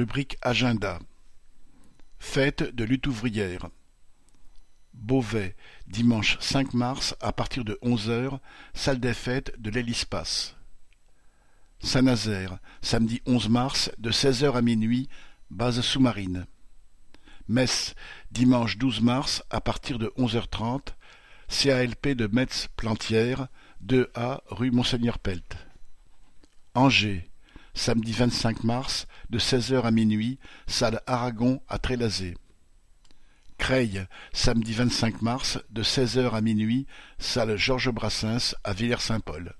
Rubrique Agenda. Fête de lutte ouvrière. Beauvais, dimanche cinq mars à partir de onze heures, salle des fêtes de l'Hélispace. Saint-Nazaire, samedi onze mars, de seize heures à minuit, base sous-marine. Metz, dimanche douze mars à partir de onze heures trente, CALP de Metz-Plantière, deux A rue Monseigneur Pelt. Angers, samedi vingt-cinq mars, de seize heures à minuit, salle Aragon à Trélazé. Creil, samedi vingt-cinq mars, de seize heures à minuit, salle Georges Brassens à Villers-Saint-Paul.